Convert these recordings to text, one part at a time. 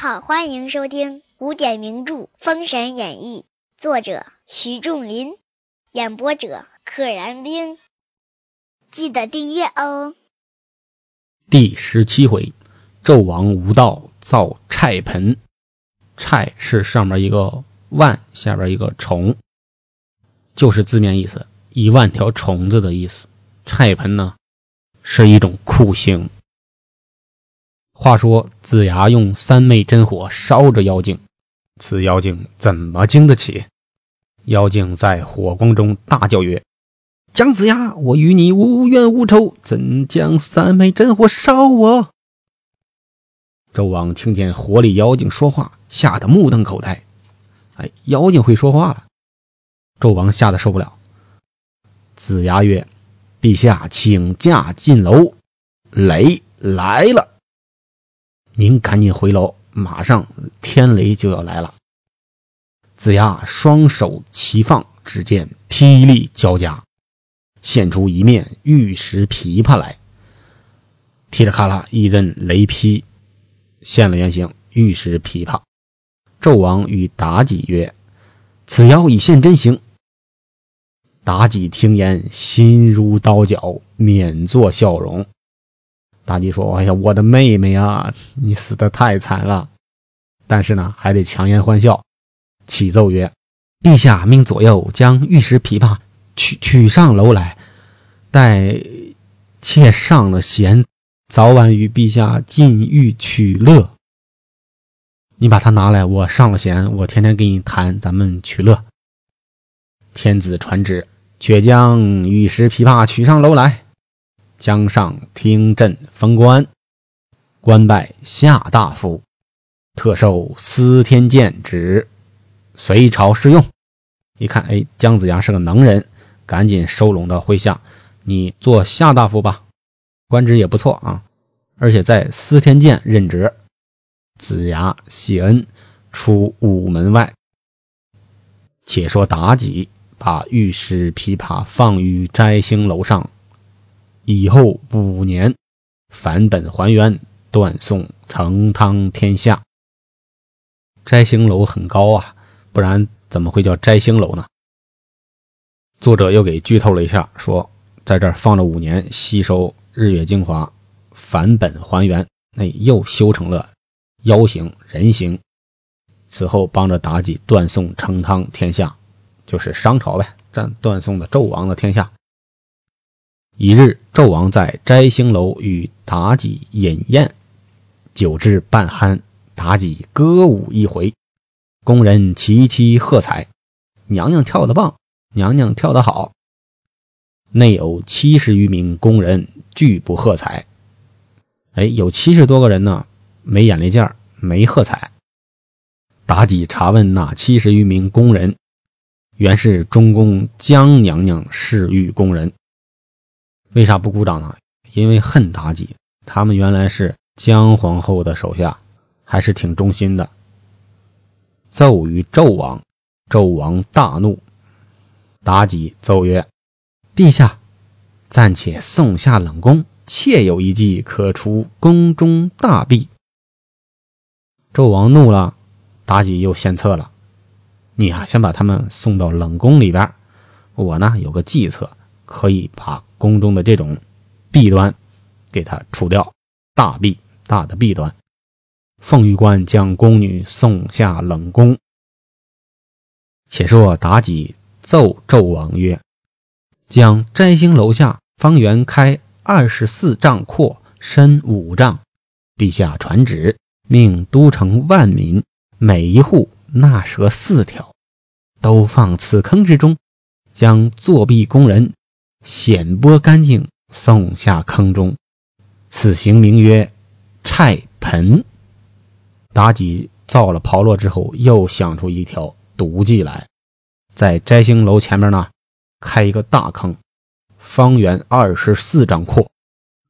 好，欢迎收听古典名著《封神演义》，作者徐仲林，演播者可燃冰。记得订阅哦。第十七回，纣王无道造虿盆，虿是上面一个万，下边一个虫，就是字面意思，一万条虫子的意思。虿盆呢，是一种酷刑。话说子牙用三昧真火烧着妖精，此妖精怎么经得起？妖精在火光中大叫曰：“姜子牙，我与你无冤无仇，怎将三昧真火烧我？”纣王听见火里妖精说话，吓得目瞪口呆。哎，妖精会说话了！纣王吓得受不了。子牙曰：“陛下，请驾进楼，雷来了。”您赶紧回楼，马上天雷就要来了。子牙双手齐放，只见霹雳交加，现出一面玉石琵琶来。噼里咔啦一阵雷劈，现了原形，玉石琵琶。纣王与妲己曰：“此妖已现真形。”妲己听言，心如刀绞，免作笑容。妲己说：“哎呀，我的妹妹啊，你死的太惨了。但是呢，还得强颜欢笑，启奏曰：‘陛下命左右将玉石琵琶取取上楼来，待妾上了弦，早晚与陛下进玉取乐。你把它拿来，我上了弦，我天天给你弹，咱们取乐。’天子传旨，却将玉石琵琶取上楼来。”江上听朕封官，官拜下大夫，特授司天监职，随朝侍用。一看，哎，姜子牙是个能人，赶紧收拢到麾下，你做下大夫吧，官职也不错啊，而且在司天监任职。子牙谢恩，出午门外。且说妲己把玉石琵琶放于摘星楼上。以后五年，返本还原，断送成汤天下。摘星楼很高啊，不然怎么会叫摘星楼呢？作者又给剧透了一下，说在这儿放了五年，吸收日月精华，返本还原，那又修成了妖形人形。此后帮着妲己断送成汤天下，就是商朝呗，占断送的纣王的天下。一日，纣王在摘星楼与妲己饮宴，酒至半酣，妲己歌舞一回，宫人齐齐喝彩：“娘娘跳得棒，娘娘跳得好。”内有七十余名宫人拒不喝彩。哎，有七十多个人呢，没眼力见没喝彩。妲己查问那七十余名宫人，原是中宫姜娘娘侍御宫人。为啥不鼓掌呢？因为恨妲己，他们原来是姜皇后的手下，还是挺忠心的。奏于纣王，纣王大怒。妲己奏曰：“陛下，暂且送下冷宫，妾有一计可除宫中大弊。”纣王怒了，妲己又献策了：“你啊，先把他们送到冷宫里边，我呢有个计策。”可以把宫中的这种弊端给它除掉，大弊大的弊端。凤玉官将宫女送下冷宫。且说妲己奏纣王曰：“将摘星楼下方圆开二十四丈阔，深五丈。陛下传旨，命都城万民每一户纳蛇四条，都放此坑之中，将作弊工人。”显剥干净，送下坑中。此行名曰菜盆。妲己造了炮烙之后，又想出一条毒计来，在摘星楼前面呢，开一个大坑，方圆二十四丈阔，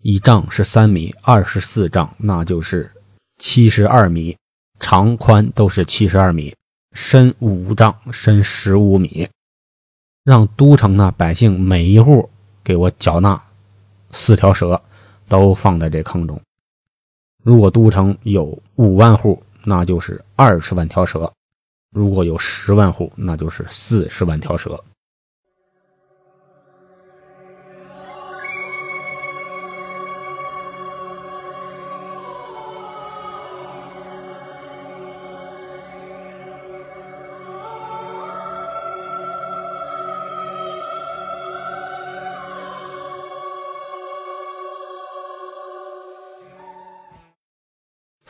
一丈是三米，二十四丈那就是七十二米，长宽都是七十二米，深五丈，深十五米。让都城的百姓每一户给我缴纳四条蛇，都放在这坑中。如果都城有五万户，那就是二十万条蛇；如果有十万户，那就是四十万条蛇。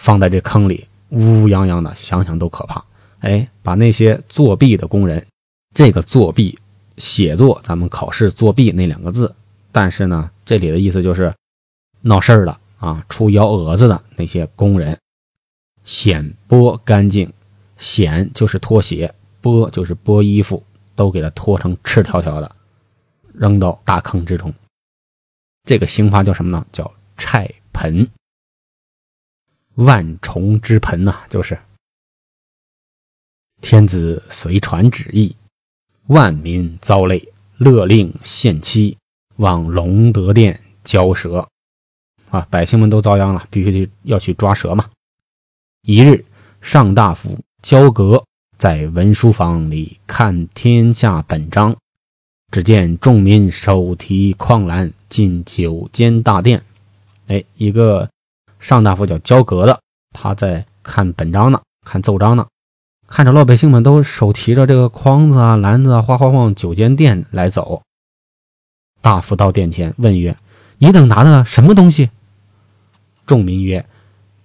放在这坑里，乌泱泱的，想想都可怕。哎，把那些作弊的工人，这个作弊写作咱们考试作弊那两个字，但是呢，这里的意思就是闹事儿的啊，出幺蛾子的那些工人，显剥干净，显就是脱鞋，剥就是剥衣服，都给他脱成赤条条的，扔到大坑之中。这个刑罚叫什么呢？叫拆盆。万重之盆呐，就是天子随传旨意，万民遭累，勒令限期，往隆德殿交蛇啊！百姓们都遭殃了，必须去要去抓蛇嘛。一日，上大夫焦革在文书房里看天下本章，只见众民手提矿篮进九间大殿。哎，一个。上大夫叫焦格的，他在看本章呢，看奏章呢，看着老百姓们都手提着这个筐子啊、篮子啊，哗哗往九间殿来走。大夫到殿前问曰：“你等拿的什么东西？”众民曰：“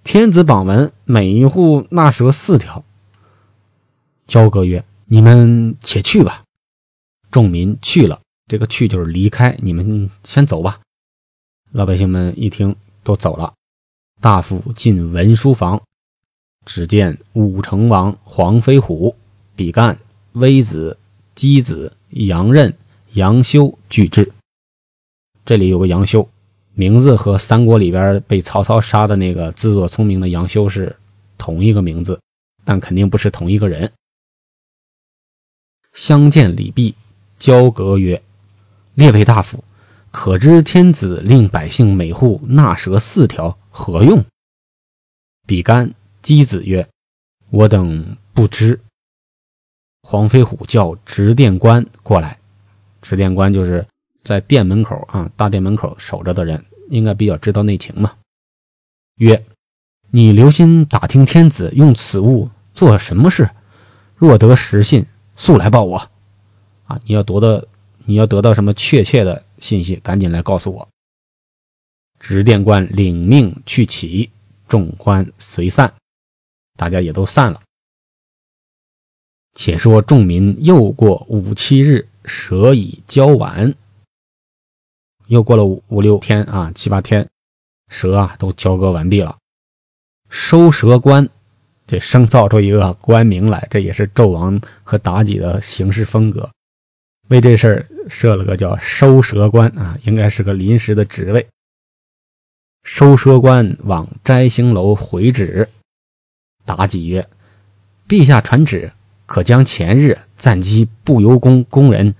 天子榜文，每一户纳蛇四条。”焦阁曰：“你们且去吧。”众民去了，这个去就是离开，你们先走吧。老百姓们一听，都走了。大夫进文书房，只见武成王黄飞虎、比干、微子、箕子、杨任、杨修俱至。这里有个杨修，名字和三国里边被曹操杀的那个自作聪明的杨修是同一个名字，但肯定不是同一个人。相见礼毕，交阁曰：“列位大夫，可知天子令百姓每户纳蛇四条？”何用？比干、箕子曰：“我等不知。”黄飞虎叫执殿官过来，执殿官就是在殿门口啊，大殿门口守着的人，应该比较知道内情嘛。曰：“你留心打听天子用此物做什么事，若得实信，速来报我。啊，你要得到你要得到什么确切的信息，赶紧来告诉我。”执殿官领命去起，众官随散，大家也都散了。且说众民又过五七日，蛇已交完。又过了五五六天啊，七八天，蛇啊都交割完毕了。收蛇官，这生造出一个官名来，这也是纣王和妲己的行事风格。为这事儿设了个叫收蛇官啊，应该是个临时的职位。收蛇官往摘星楼回旨，妲己曰：“陛下传旨，可将前日暂击不由宫宫人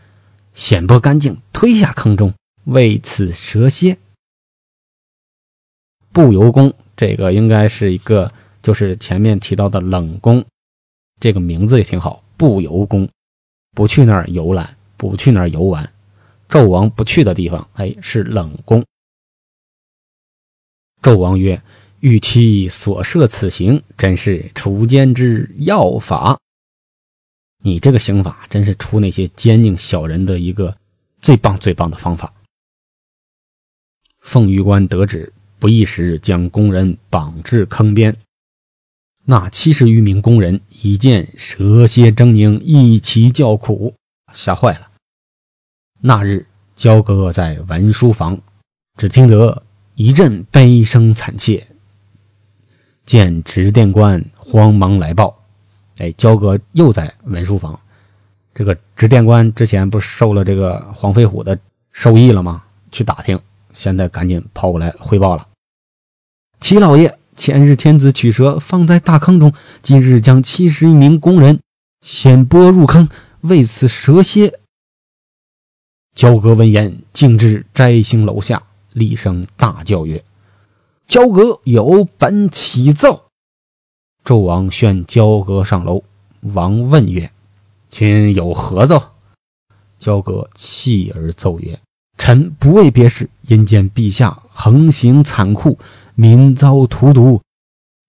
显剥干净，推下坑中，为此蛇蝎。”不由宫这个应该是一个，就是前面提到的冷宫，这个名字也挺好。不由宫，不去那儿游览，不去那儿游玩，纣王不去的地方，哎，是冷宫。纣王曰：“欲其所设此刑，真是除奸之要法。你这个刑法，真是除那些奸佞小人的一个最棒最棒的方法。”凤玉官得旨，不一时将工人绑至坑边。那七十余名工人一见蛇蝎狰狞，一齐叫苦，吓坏了。那日，焦哥在文书房，只听得。一阵悲声惨切，见执殿官慌忙来报：“哎，焦哥又在文书房。这个执殿官之前不是受了这个黄飞虎的授意了吗？去打听，现在赶紧跑过来汇报了。齐老爷，前日天子取蛇放在大坑中，今日将七十余名工人先拨入坑，为此蛇蝎。”焦哥闻言，径至摘星楼下。厉声大叫曰：“焦阁有本启奏，纣王宣交割上楼，王问曰：“今有何奏？”交割泣而奏曰：“臣不为别事，因见陛下横行残酷，民遭荼毒，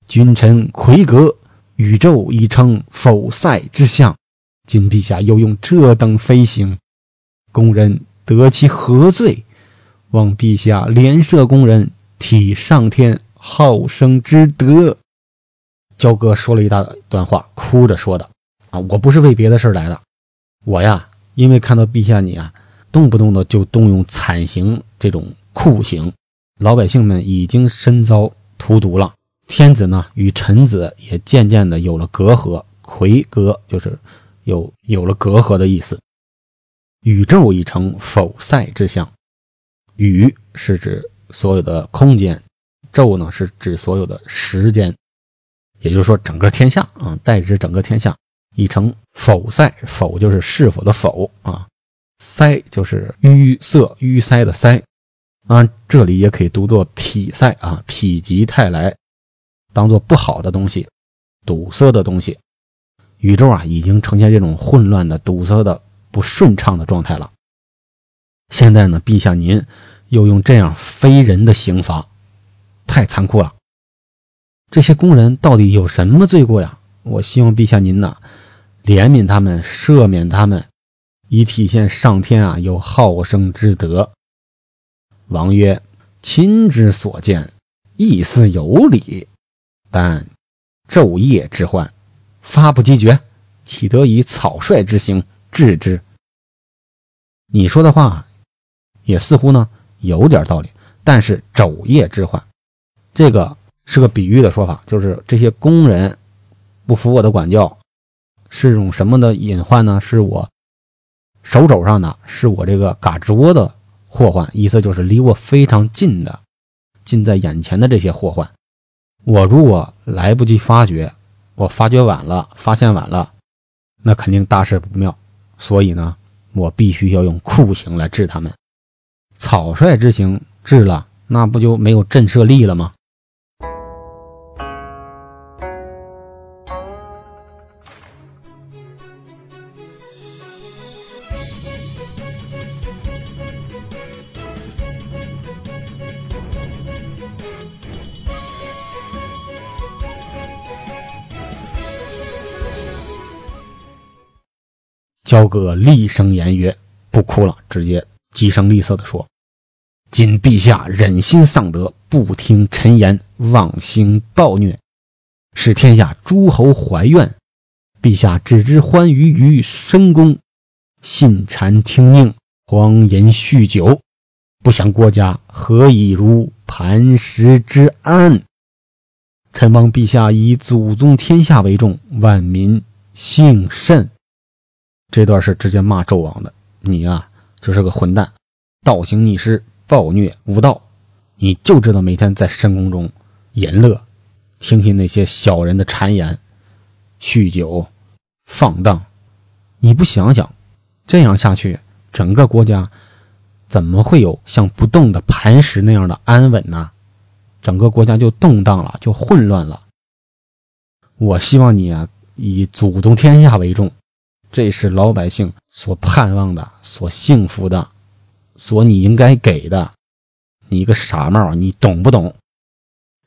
君臣魁阁，宇宙已成否塞之象。今陛下又用这等飞行，宫人得其何罪？望陛下怜赦宫人，体上天好生之德。”焦哥说了一大段话，哭着说的：“啊，我不是为别的事来的，我呀，因为看到陛下你啊，动不动的就动用惨刑这种酷刑，老百姓们已经身遭荼毒了。天子呢，与臣子也渐渐的有了隔阂，魁阁就是有有了隔阂的意思。宇宙已成否塞之象，宇是指所有的空间，宙呢是指所有的时间。”也就是说，整个天下啊，代指整个天下已成否塞，否就是是否的否啊，塞就是淤塞、淤塞的塞啊，这里也可以读作否塞啊，否极泰来，当做不好的东西，堵塞的东西。宇宙啊，已经呈现这种混乱的、堵塞的、不顺畅的状态了。现在呢，陛下您又用这样非人的刑罚，太残酷了。这些工人到底有什么罪过呀？我希望陛下您呐，怜悯他们，赦免他们，以体现上天啊有好生之德。王曰：“亲之所见，亦似有理，但昼夜之患，发不及绝，岂得以草率之刑治之？”你说的话也似乎呢有点道理，但是昼夜之患，这个。是个比喻的说法，就是这些工人不服我的管教，是种什么的隐患呢？是我手肘上的，是我这个嘎吱窝的祸患。意思就是离我非常近的，近在眼前的这些祸患。我如果来不及发觉，我发觉晚了，发现晚了，那肯定大事不妙。所以呢，我必须要用酷刑来治他们。草率之行治了，那不就没有震慑力了吗？焦哥厉声言曰：“不哭了，直接疾声厉色的说：‘今陛下忍心丧德，不听臣言，妄行暴虐，使天下诸侯怀怨。陛下只知欢愉于深宫，信谗听佞，荒淫酗酒，不想国家何以如磐石之安？臣望陛下以祖宗天下为重，万民幸甚。’”这段是直接骂纣王的，你呀就是个混蛋，倒行逆施，暴虐无道，你就知道每天在深宫中淫乐，听信那些小人的谗言，酗酒放荡，你不想想，这样下去，整个国家怎么会有像不动的磐石那样的安稳呢？整个国家就动荡了，就混乱了。我希望你啊，以祖宗天下为重。这是老百姓所盼望的、所幸福的、所你应该给的。你个傻帽，你懂不懂？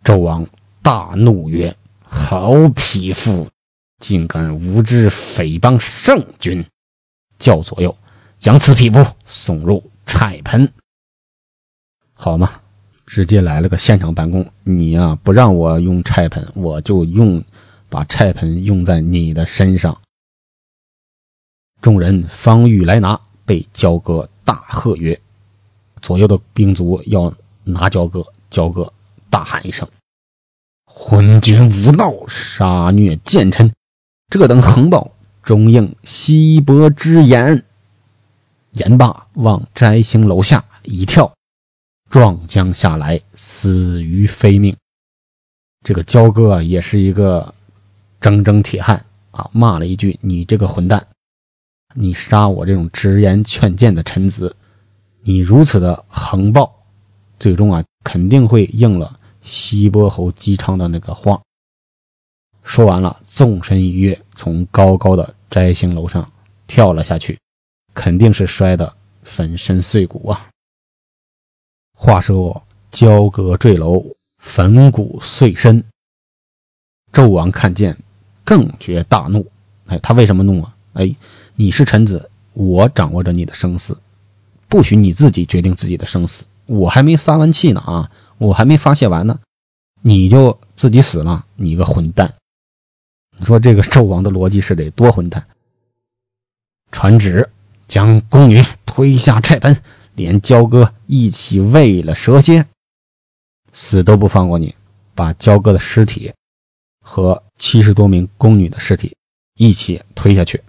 纣王大怒曰：“好匹夫，竟敢无知诽谤圣君！”叫左右将此匹夫送入菜盆。好嘛？直接来了个现场办公。你呀，不让我用菜盆，我就用把菜盆用在你的身上。众人方欲来拿，被焦哥大喝曰：“左右的兵卒要拿焦哥。”焦哥大喊一声：“昏君无道，杀虐奸臣！这等横暴，终应西伯之言。”言罢，往摘星楼下一跳，撞将下来，死于非命。这个焦哥也是一个铮铮铁汉啊，骂了一句：“你这个混蛋！”你杀我这种直言劝谏的臣子，你如此的横暴，最终啊肯定会应了西伯侯姬昌的那个话。说完了，纵身一跃，从高高的摘星楼上跳了下去，肯定是摔得粉身碎骨啊。话说交阁坠楼，粉骨碎身。纣王看见，更觉大怒。哎，他为什么怒啊？哎，你是臣子，我掌握着你的生死，不许你自己决定自己的生死。我还没撒完气呢啊，我还没发泄完呢，你就自己死了，你个混蛋！你说这个纣王的逻辑是得多混蛋？传旨，将宫女推下菜盆。连焦哥一起喂了蛇蝎，死都不放过你！把焦哥的尸体和七十多名宫女的尸体一起推下去。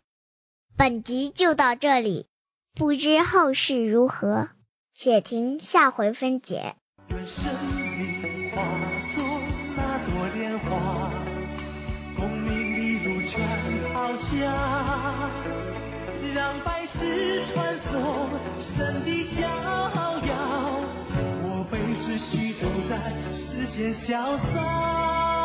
本集就到这里，不知后事如何，且听下回分解。让百世传颂神的逍遥，我辈只需都在世间潇洒。